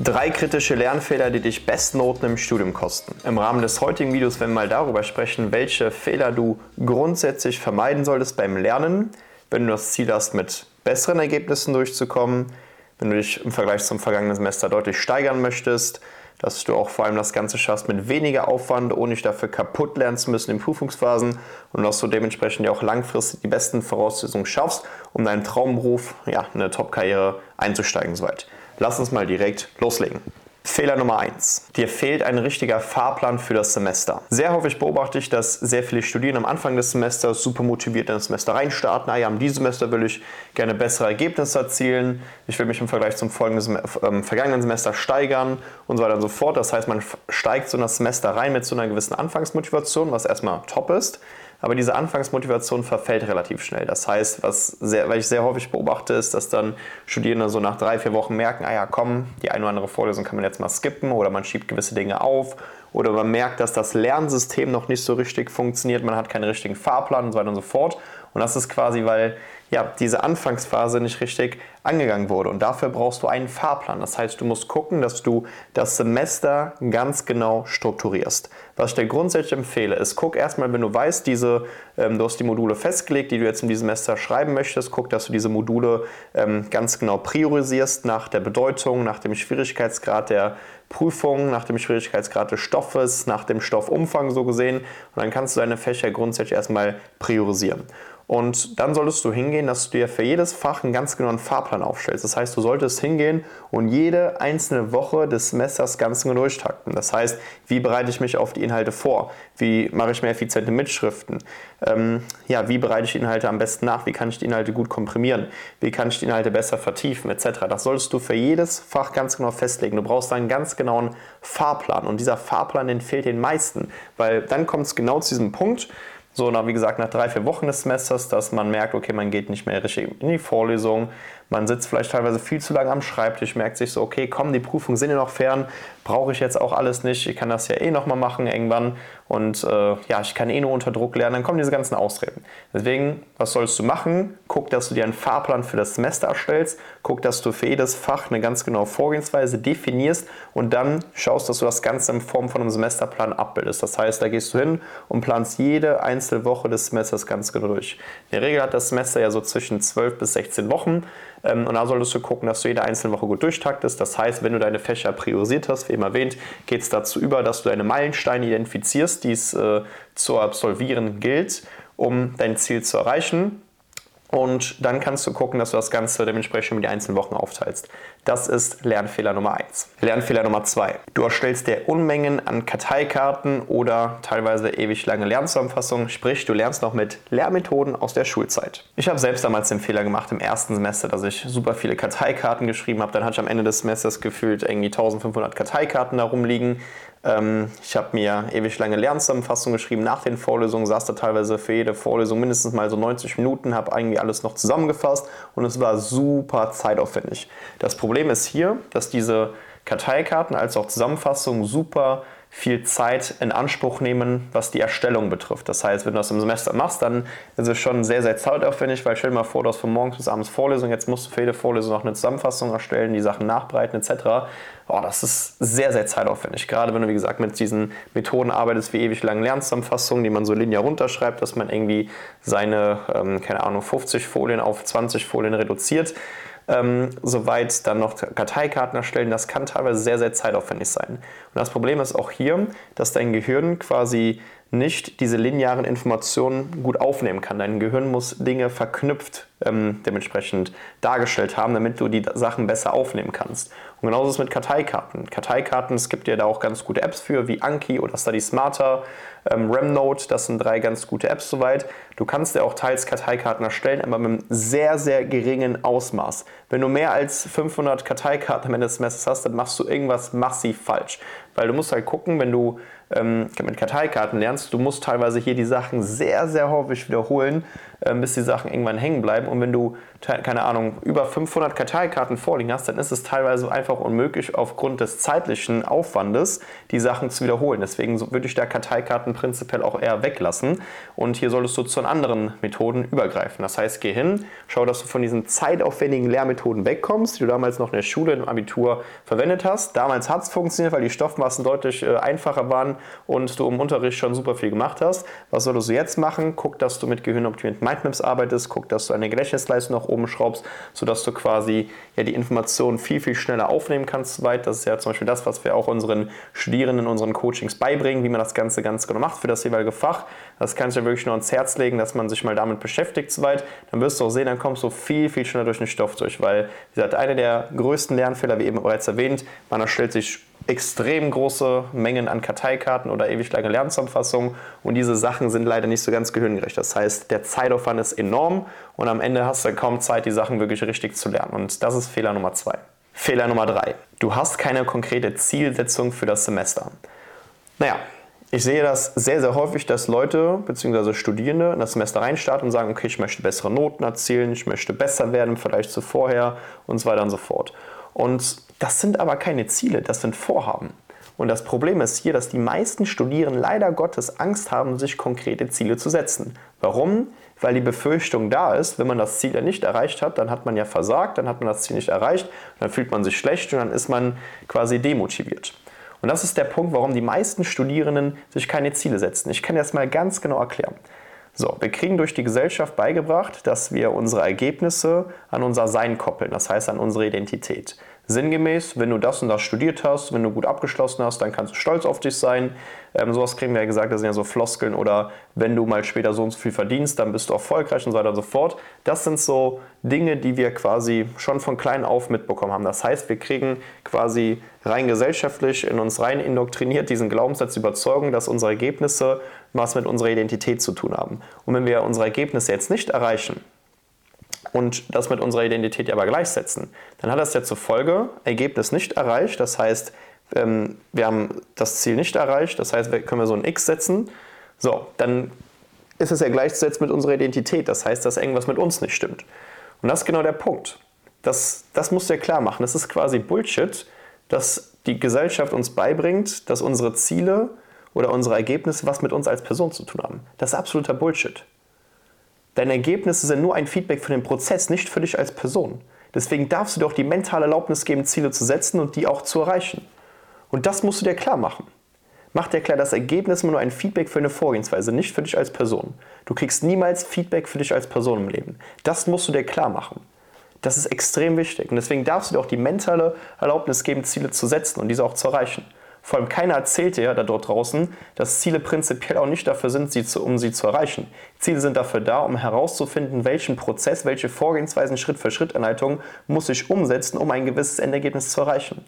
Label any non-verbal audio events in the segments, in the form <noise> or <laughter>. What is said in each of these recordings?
Drei kritische Lernfehler, die dich Bestnoten im Studium kosten. Im Rahmen des heutigen Videos werden wir mal darüber sprechen, welche Fehler du grundsätzlich vermeiden solltest beim Lernen, wenn du das Ziel hast, mit besseren Ergebnissen durchzukommen, wenn du dich im Vergleich zum vergangenen Semester deutlich steigern möchtest, dass du auch vor allem das Ganze schaffst mit weniger Aufwand, ohne dich dafür kaputt lernen zu müssen in Prüfungsphasen und dass du dementsprechend ja auch langfristig die besten Voraussetzungen schaffst, um deinen Traumberuf, ja, eine Top-Karriere einzusteigen soweit. Lass uns mal direkt loslegen. Fehler Nummer 1. Dir fehlt ein richtiger Fahrplan für das Semester. Sehr häufig beobachte ich, dass sehr viele Studierende am Anfang des Semesters super motiviert in das Semester reinstarten. Ah ja, in diesem Semester will ich gerne bessere Ergebnisse erzielen. Ich will mich im Vergleich zum folgenden, äh, vergangenen Semester steigern und so weiter und so fort. Das heißt, man steigt so in das Semester rein mit so einer gewissen Anfangsmotivation, was erstmal top ist aber diese Anfangsmotivation verfällt relativ schnell. Das heißt, was sehr, weil ich sehr häufig beobachte, ist, dass dann Studierende so nach drei, vier Wochen merken, ah ja, komm, die eine oder andere Vorlesung kann man jetzt mal skippen oder man schiebt gewisse Dinge auf oder man merkt, dass das Lernsystem noch nicht so richtig funktioniert, man hat keinen richtigen Fahrplan und so weiter und so fort. Und das ist quasi, weil ja, diese Anfangsphase nicht richtig angegangen wurde. Und dafür brauchst du einen Fahrplan. Das heißt, du musst gucken, dass du das Semester ganz genau strukturierst. Was ich dir grundsätzlich empfehle, ist, guck erstmal, wenn du weißt, diese, ähm, du hast die Module festgelegt, die du jetzt in diesem Semester schreiben möchtest, guck, dass du diese Module ähm, ganz genau priorisierst nach der Bedeutung, nach dem Schwierigkeitsgrad der Prüfung, nach dem Schwierigkeitsgrad des Stoffes, nach dem Stoffumfang so gesehen. Und dann kannst du deine Fächer grundsätzlich erstmal priorisieren. Und dann solltest du hingehen, dass du dir für jedes Fach einen ganz genauen Fahrplan aufstellst. Das heißt, du solltest hingehen und jede einzelne Woche des Semesters ganz genau durchtakten. Das heißt, wie bereite ich mich auf die Inhalte vor? Wie mache ich mehr effiziente Mitschriften? Ähm, ja, wie bereite ich die Inhalte am besten nach? Wie kann ich die Inhalte gut komprimieren? Wie kann ich die Inhalte besser vertiefen? Etc. Das solltest du für jedes Fach ganz genau festlegen. Du brauchst einen ganz genauen Fahrplan. Und dieser Fahrplan, den fehlt den meisten. Weil dann kommt es genau zu diesem Punkt, so, nach, wie gesagt, nach drei, vier Wochen des Semesters, dass man merkt, okay, man geht nicht mehr richtig in die Vorlesung, man sitzt vielleicht teilweise viel zu lange am Schreibtisch, merkt sich so, okay, komm, die Prüfungen sind ja noch fern, brauche ich jetzt auch alles nicht, ich kann das ja eh nochmal machen irgendwann und äh, ja, ich kann eh nur unter Druck lernen, dann kommen diese ganzen Ausreden. Deswegen, was sollst du machen? Guck, dass du dir einen Fahrplan für das Semester erstellst, guck, dass du für jedes Fach eine ganz genaue Vorgehensweise definierst und dann schaust, dass du das Ganze in Form von einem Semesterplan abbildest. Das heißt, da gehst du hin und planst jede einzelne Woche des Semesters ganz genau durch. In der Regel hat das Semester ja so zwischen 12 bis 16 Wochen. Ähm, und da solltest du gucken, dass du jede einzelne Woche gut durchtaktest. Das heißt, wenn du deine Fächer priorisiert hast, wie eben erwähnt, geht es dazu über, dass du deine Meilensteine identifizierst, die es äh, zu absolvieren gilt, um dein Ziel zu erreichen. Und dann kannst du gucken, dass du das Ganze dementsprechend mit die einzelnen Wochen aufteilst. Das ist Lernfehler Nummer 1. Lernfehler Nummer 2. Du erstellst dir Unmengen an Karteikarten oder teilweise ewig lange Lernzusammenfassungen, sprich du lernst noch mit Lehrmethoden aus der Schulzeit. Ich habe selbst damals den Fehler gemacht im ersten Semester, dass ich super viele Karteikarten geschrieben habe. Dann hatte ich am Ende des Semesters gefühlt irgendwie 1500 Karteikarten da rumliegen ähm, ich habe mir ewig lange Lernzusammenfassungen geschrieben. Nach den Vorlesungen saß da teilweise für jede Vorlesung mindestens mal so 90 Minuten, habe irgendwie alles noch zusammengefasst und es war super zeitaufwendig. Das Problem ist hier, dass diese Karteikarten als auch Zusammenfassungen super viel Zeit in Anspruch nehmen, was die Erstellung betrifft. Das heißt, wenn du das im Semester machst, dann ist es schon sehr, sehr zeitaufwendig, weil stell dir mal vor, du hast von morgens bis abends Vorlesung, jetzt musst du für jede Vorlesung noch eine Zusammenfassung erstellen, die Sachen nachbereiten etc. Oh, das ist sehr, sehr zeitaufwendig. Gerade wenn du, wie gesagt, mit diesen Methoden arbeitest wie ewig langen Lernzusammenfassungen, die man so linear runterschreibt, dass man irgendwie seine, ähm, keine Ahnung, 50 Folien auf 20 Folien reduziert ähm, soweit dann noch Karteikarten erstellen. Das kann teilweise sehr, sehr zeitaufwendig sein. Und das Problem ist auch hier, dass dein Gehirn quasi nicht diese linearen Informationen gut aufnehmen kann. Dein Gehirn muss Dinge verknüpft ähm, dementsprechend dargestellt haben, damit du die Sachen besser aufnehmen kannst. Und genauso ist es mit Karteikarten. Karteikarten, es gibt ja da auch ganz gute Apps für, wie Anki oder Study Smarter, ähm, RemNote, das sind drei ganz gute Apps soweit. Du kannst ja auch teils Karteikarten erstellen, aber mit einem sehr, sehr geringen Ausmaß. Wenn du mehr als 500 Karteikarten am Ende des Semesters hast, dann machst du irgendwas massiv falsch. Weil du musst halt gucken, wenn du ähm, mit Karteikarten lernst, du musst teilweise hier die Sachen sehr, sehr häufig wiederholen, bis die Sachen irgendwann hängen bleiben. Und wenn du, keine Ahnung, über 500 Karteikarten vorliegen hast, dann ist es teilweise einfach unmöglich, aufgrund des zeitlichen Aufwandes die Sachen zu wiederholen. Deswegen würde ich da Karteikarten prinzipiell auch eher weglassen. Und hier solltest du zu anderen Methoden übergreifen. Das heißt, geh hin, schau, dass du von diesen zeitaufwendigen Lehrmethoden wegkommst, die du damals noch in der Schule, im Abitur verwendet hast. Damals hat es funktioniert, weil die Stoffmassen deutlich äh, einfacher waren und du im Unterricht schon super viel gemacht hast. Was solltest du jetzt machen? Guck, dass du mit gehirnoptimierten Mindmaps arbeitest, guck, dass du eine Gedächtnisleistung nach oben schraubst, sodass du quasi ja, die Informationen viel, viel schneller aufnehmen kannst. Weit. Das ist ja zum Beispiel das, was wir auch unseren Studierenden unseren Coachings beibringen, wie man das Ganze ganz genau macht für das jeweilige Fach. Das kann ich dir wirklich nur ans Herz legen, dass man sich mal damit beschäftigt soweit. Dann wirst du auch sehen, dann kommst du viel, viel schneller durch den Stoff durch, weil, wie gesagt, einer der größten Lernfehler, wie eben bereits erwähnt, man erstellt sich extrem große Mengen an Karteikarten oder ewig lange Lernzusammenfassungen und diese Sachen sind leider nicht so ganz gehirngerecht. Das heißt, der Zeitaufwand ist enorm und am Ende hast du kaum Zeit, die Sachen wirklich richtig zu lernen. Und das ist Fehler Nummer zwei. Fehler Nummer drei. Du hast keine konkrete Zielsetzung für das Semester. Naja, ich sehe das sehr, sehr häufig, dass Leute bzw. Studierende in das Semester reinstarten und sagen, okay, ich möchte bessere Noten erzielen, ich möchte besser werden Vergleich zu vorher und so weiter und so fort. Und das sind aber keine Ziele, das sind Vorhaben. Und das Problem ist hier, dass die meisten Studierenden leider Gottes Angst haben, sich konkrete Ziele zu setzen. Warum? Weil die Befürchtung da ist, wenn man das Ziel ja nicht erreicht hat, dann hat man ja versagt, dann hat man das Ziel nicht erreicht, dann fühlt man sich schlecht und dann ist man quasi demotiviert. Und das ist der Punkt, warum die meisten Studierenden sich keine Ziele setzen. Ich kann das mal ganz genau erklären. So, wir kriegen durch die Gesellschaft beigebracht, dass wir unsere Ergebnisse an unser Sein koppeln, das heißt an unsere Identität. Sinngemäß, wenn du das und das studiert hast, wenn du gut abgeschlossen hast, dann kannst du stolz auf dich sein. Ähm, sowas kriegen wir ja gesagt, das sind ja so Floskeln oder wenn du mal später so und so viel verdienst, dann bist du erfolgreich und so weiter und so fort. Das sind so Dinge, die wir quasi schon von klein auf mitbekommen haben. Das heißt, wir kriegen quasi rein gesellschaftlich in uns rein indoktriniert diesen Glaubenssatz, die Überzeugung, dass unsere Ergebnisse was mit unserer Identität zu tun haben. Und wenn wir unsere Ergebnisse jetzt nicht erreichen, und das mit unserer Identität aber gleichsetzen, dann hat das ja zur Folge, Ergebnis nicht erreicht, das heißt, ähm, wir haben das Ziel nicht erreicht, das heißt, können wir so ein X setzen, so, dann ist es ja gleichzusetzen mit unserer Identität, das heißt, dass irgendwas mit uns nicht stimmt. Und das ist genau der Punkt. Das, das musst du ja klar machen. Das ist quasi Bullshit, dass die Gesellschaft uns beibringt, dass unsere Ziele oder unsere Ergebnisse was mit uns als Person zu tun haben. Das ist absoluter Bullshit. Deine Ergebnisse sind nur ein Feedback für den Prozess, nicht für dich als Person. Deswegen darfst du dir auch die mentale Erlaubnis geben, Ziele zu setzen und die auch zu erreichen. Und das musst du dir klar machen. Mach dir klar, das Ergebnis ist nur ein Feedback für eine Vorgehensweise, nicht für dich als Person. Du kriegst niemals Feedback für dich als Person im Leben. Das musst du dir klar machen. Das ist extrem wichtig. Und deswegen darfst du dir auch die mentale Erlaubnis geben, Ziele zu setzen und diese auch zu erreichen. Vor allem keiner erzählt dir da dort draußen, dass Ziele prinzipiell auch nicht dafür sind, sie zu, um sie zu erreichen. Ziele sind dafür da, um herauszufinden, welchen Prozess, welche Vorgehensweisen, Schritt-für-Schritt-Anleitung muss ich umsetzen, um ein gewisses Endergebnis zu erreichen.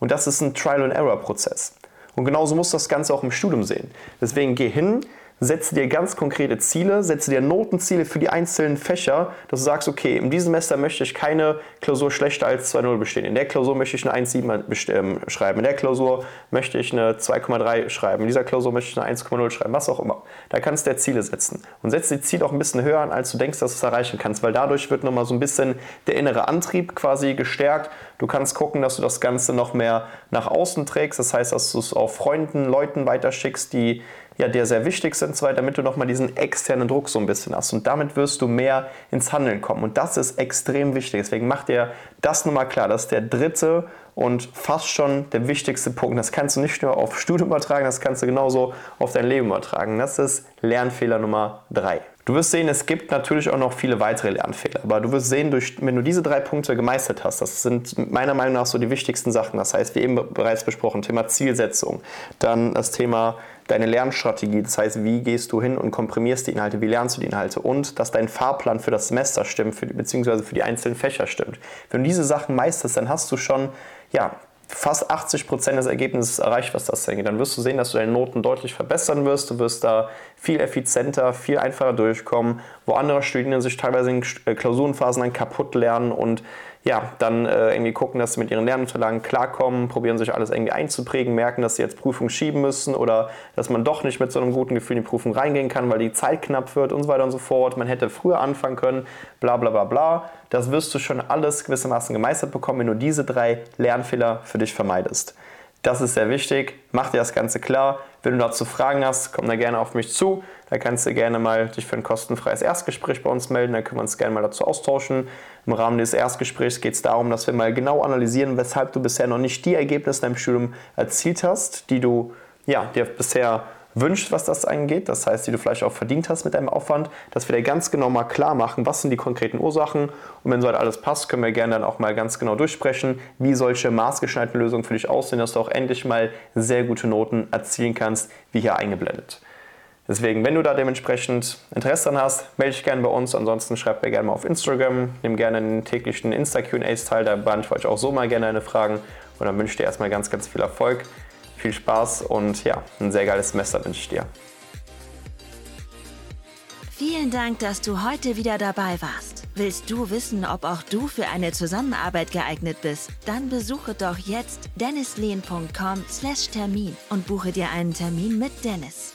Und das ist ein Trial-and-Error-Prozess. Und genauso musst du das Ganze auch im Studium sehen. Deswegen geh hin, setze dir ganz konkrete Ziele, setze dir Notenziele für die einzelnen Fächer, dass du sagst, okay, in diesem Semester möchte ich keine Klausur schlechter als 2.0 bestehen. In der Klausur möchte ich eine 1.7 ähm, schreiben. In der Klausur möchte ich eine 2,3 schreiben. In dieser Klausur möchte ich eine 1,0 schreiben. Was auch immer. Da kannst du dir Ziele setzen. Und setze die Ziele auch ein bisschen höher an, als du denkst, dass du es erreichen kannst, weil dadurch wird nochmal so ein bisschen der innere Antrieb quasi gestärkt. Du kannst gucken, dass du das Ganze noch mehr nach außen trägst. Das heißt, dass du es auch Freunden, Leuten weiterschickst, die ja, dir sehr wichtig sind, zwei, damit du nochmal diesen externen Druck so ein bisschen hast. Und damit wirst du mehr ins Handeln kommen. Und das ist extrem wichtig. Deswegen mach dir das nochmal klar. Das ist der dritte und fast schon der wichtigste Punkt. Das kannst du nicht nur auf <laughs> Studium übertragen, das kannst du genauso auf dein Leben übertragen. Das ist Lernfehler Nummer drei. Du wirst sehen, es gibt natürlich auch noch viele weitere Lernfehler, aber du wirst sehen, durch, wenn du diese drei Punkte gemeistert hast, das sind meiner Meinung nach so die wichtigsten Sachen. Das heißt, wie eben bereits besprochen, Thema Zielsetzung, dann das Thema deine Lernstrategie, das heißt, wie gehst du hin und komprimierst die Inhalte, wie lernst du die Inhalte und dass dein Fahrplan für das Semester stimmt, für, beziehungsweise für die einzelnen Fächer stimmt. Wenn du diese Sachen meisterst, dann hast du schon ja, fast 80 Prozent des Ergebnisses erreicht, was das angeht. Dann wirst du sehen, dass du deine Noten deutlich verbessern wirst. Du wirst da viel effizienter, viel einfacher durchkommen, wo andere Studierende sich teilweise in Klausurenphasen dann kaputt lernen und ja, dann äh, irgendwie gucken, dass sie mit ihren Lernunterlagen klarkommen, probieren sich alles irgendwie einzuprägen, merken, dass sie jetzt Prüfung schieben müssen oder dass man doch nicht mit so einem guten Gefühl in die Prüfung reingehen kann, weil die Zeit knapp wird und so weiter und so fort. Man hätte früher anfangen können, bla bla bla bla. Das wirst du schon alles gewissermaßen gemeistert bekommen, wenn du diese drei Lernfehler für dich vermeidest. Das ist sehr wichtig. Mach dir das Ganze klar. Wenn du dazu Fragen hast, komm da gerne auf mich zu. Da kannst du gerne mal dich für ein kostenfreies Erstgespräch bei uns melden. Dann können wir uns gerne mal dazu austauschen. Im Rahmen dieses Erstgesprächs geht es darum, dass wir mal genau analysieren, weshalb du bisher noch nicht die Ergebnisse in deinem Studium erzielt hast, die du ja, dir bisher wünscht, was das angeht, das heißt, die du vielleicht auch verdient hast mit deinem Aufwand, dass wir dir ganz genau mal klar machen, was sind die konkreten Ursachen und wenn so halt alles passt, können wir gerne dann auch mal ganz genau durchsprechen, wie solche maßgeschneiderten Lösungen für dich aussehen, dass du auch endlich mal sehr gute Noten erzielen kannst, wie hier eingeblendet. Deswegen, wenn du da dementsprechend Interesse daran hast, melde dich gerne bei uns. Ansonsten schreib mir gerne mal auf Instagram. Nimm gerne den täglichen Insta-QAs teil. Da beantworte ich auch so mal gerne deine Fragen. Und dann wünsche ich dir erstmal ganz, ganz viel Erfolg viel Spaß und ja, ein sehr geiles Semester wünsche ich dir. Vielen Dank, dass du heute wieder dabei warst. Willst du wissen, ob auch du für eine Zusammenarbeit geeignet bist? Dann besuche doch jetzt dennislehn.com/termin und buche dir einen Termin mit Dennis.